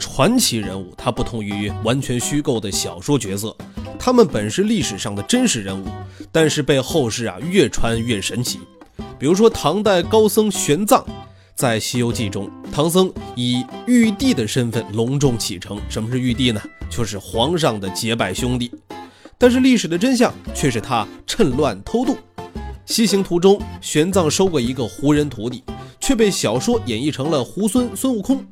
传奇人物，他不同于完全虚构的小说角色，他们本是历史上的真实人物，但是被后世啊越传越神奇。比如说唐代高僧玄奘，在《西游记》中，唐僧以玉帝的身份隆重启程。什么是玉帝呢？就是皇上的结拜兄弟。但是历史的真相却是他趁乱偷渡。西行途中，玄奘收过一个胡人徒弟，却被小说演绎成了猢狲孙悟空。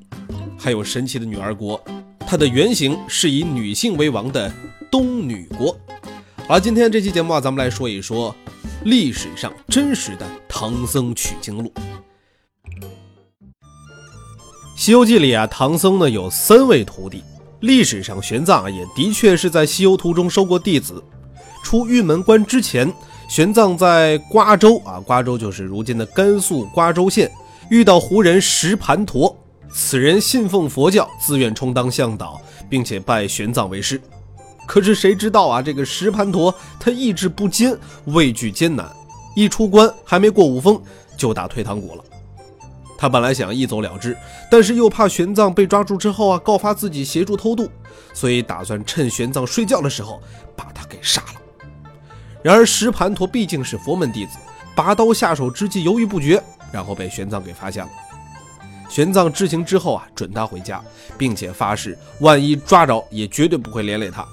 还有神奇的女儿国，它的原型是以女性为王的东女国。好，今天这期节目啊，咱们来说一说历史上真实的唐僧取经路。《西游记》里啊，唐僧呢有三位徒弟。历史上，玄奘啊也的确是在西游途中收过弟子。出玉门关之前，玄奘在瓜州啊，瓜州就是如今的甘肃瓜州县，遇到胡人石盘陀。此人信奉佛教，自愿充当向导，并且拜玄奘为师。可是谁知道啊，这个石盘陀他意志不坚，畏惧艰难，一出关还没过五峰就打退堂鼓了。他本来想一走了之，但是又怕玄奘被抓住之后啊，告发自己协助偷渡，所以打算趁玄奘睡觉的时候把他给杀了。然而石盘陀毕竟是佛门弟子，拔刀下手之际犹豫不决，然后被玄奘给发现了。玄奘知情之后啊，准他回家，并且发誓，万一抓着也绝对不会连累他。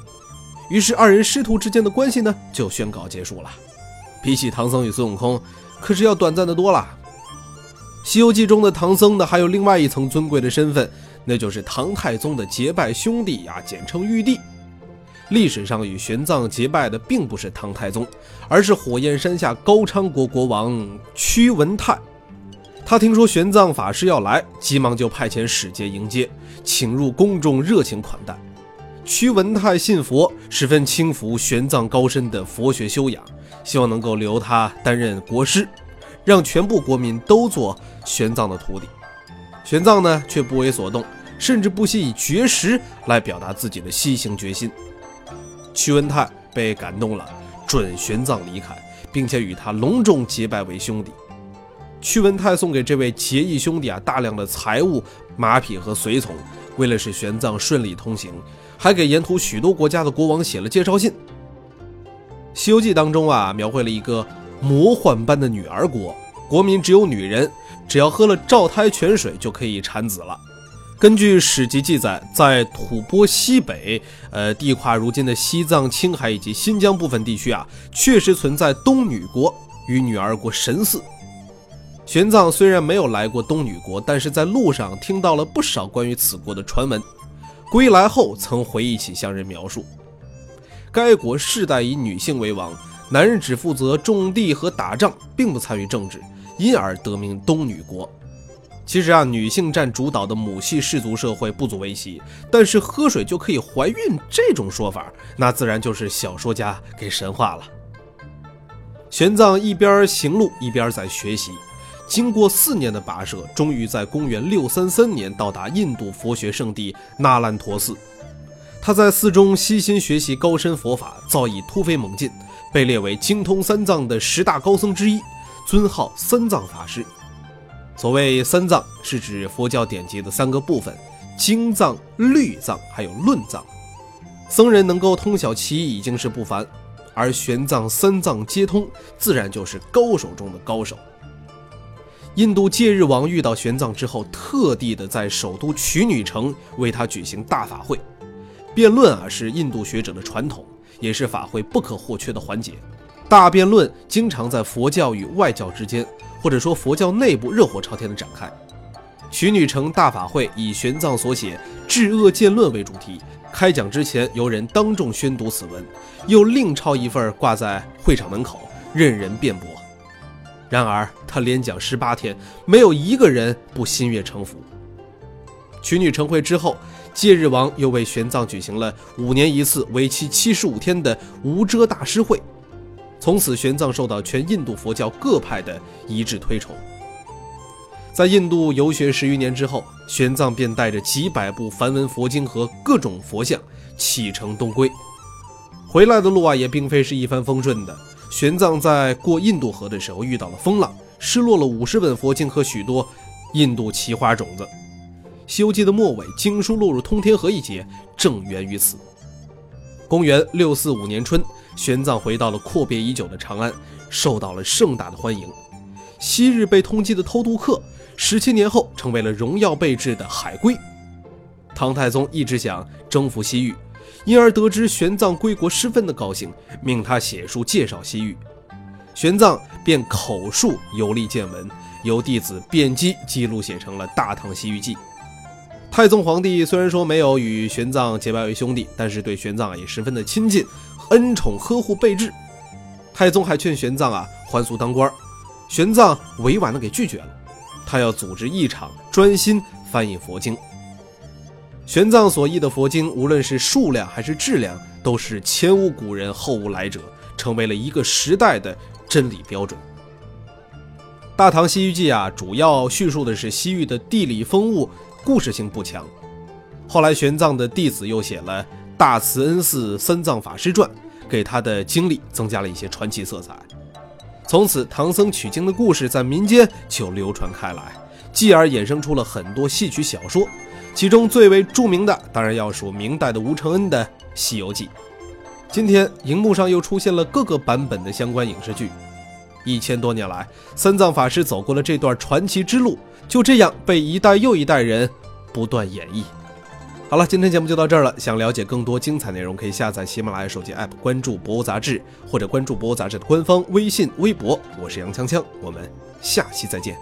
于是二人师徒之间的关系呢，就宣告结束了。比起唐僧与孙悟空，可是要短暂的多了。《西游记》中的唐僧呢，还有另外一层尊贵的身份，那就是唐太宗的结拜兄弟呀，简称玉帝。历史上与玄奘结拜的并不是唐太宗，而是火焰山下高昌国国王屈文泰。他听说玄奘法师要来，急忙就派遣使节迎接，请入宫中热情款待。屈文泰信佛，十分轻服玄奘高深的佛学修养，希望能够留他担任国师，让全部国民都做玄奘的徒弟。玄奘呢，却不为所动，甚至不惜以绝食来表达自己的西行决心。屈文泰被感动了，准玄奘离开，并且与他隆重结拜为兄弟。屈文泰送给这位结义兄弟啊大量的财物、马匹和随从，为了使玄奘顺利通行，还给沿途许多国家的国王写了介绍信。《西游记》当中啊描绘了一个魔幻般的女儿国，国民只有女人，只要喝了照胎泉水就可以产子了。根据史籍记载，在吐蕃西北，呃，地跨如今的西藏、青海以及新疆部分地区啊，确实存在东女国与女儿国神似。玄奘虽然没有来过东女国，但是在路上听到了不少关于此国的传闻。归来后曾回忆起向人描述，该国世代以女性为王，男人只负责种地和打仗，并不参与政治，因而得名东女国。其实啊，女性占主导的母系氏族社会不足为奇，但是喝水就可以怀孕这种说法，那自然就是小说家给神话了。玄奘一边行路一边在学习。经过四年的跋涉，终于在公元六三三年到达印度佛学圣地那烂陀寺。他在寺中悉心学习高深佛法，造诣突飞猛进，被列为精通三藏的十大高僧之一，尊号三藏法师。所谓三藏，是指佛教典籍的三个部分：经藏、律藏，还有论藏。僧人能够通晓其意已经是不凡，而玄奘三藏皆通，自然就是高手中的高手。印度戒日王遇到玄奘之后，特地的在首都曲女城为他举行大法会。辩论啊，是印度学者的传统，也是法会不可或缺的环节。大辩论经常在佛教与外教之间，或者说佛教内部热火朝天的展开。曲女城大法会以玄奘所写《治恶见论》为主题，开讲之前由人当众宣读此文，又另抄一份挂在会场门口，任人辩驳。然而，他连讲十八天，没有一个人不心悦诚服。娶女成会之后，戒日王又为玄奘举行了五年一次、为期七十五天的无遮大师会，从此玄奘受到全印度佛教各派的一致推崇。在印度游学十余年之后，玄奘便带着几百部梵文佛经和各种佛像启程东归。回来的路啊，也并非是一帆风顺的。玄奘在过印度河的时候遇到了风浪，失落了五十本佛经和许多印度奇花种子。《西游记》的末尾，经书落入通天河一节，正源于此。公元六四五年春，玄奘回到了阔别已久的长安，受到了盛大的欢迎。昔日被通缉的偷渡客。十七年后，成为了荣耀备至的海归。唐太宗一直想征服西域，因而得知玄奘归国十分的高兴，命他写书介绍西域。玄奘便口述游历见闻，由弟子辩机记录写成了《大唐西域记》。太宗皇帝虽然说没有与玄奘结拜为兄弟，但是对玄奘也十分的亲近，恩宠呵护备至。太宗还劝玄奘啊还俗当官，玄奘委婉的给拒绝了。他要组织一场专心翻译佛经。玄奘所译的佛经，无论是数量还是质量，都是前无古人后无来者，成为了一个时代的真理标准。《大唐西域记》啊，主要叙述的是西域的地理风物，故事性不强。后来玄奘的弟子又写了《大慈恩寺三藏法师传》，给他的经历增加了一些传奇色彩。从此，唐僧取经的故事在民间就流传开来，继而衍生出了很多戏曲小说，其中最为著名的当然要数明代的吴承恩的《西游记》。今天，荧幕上又出现了各个版本的相关影视剧。一千多年来，三藏法师走过了这段传奇之路，就这样被一代又一代人不断演绎。好了，今天节目就到这儿了。想了解更多精彩内容，可以下载喜马拉雅手机 app，关注《博物杂志》，或者关注《博物杂志》的官方微信、微博。我是杨锵锵，我们下期再见。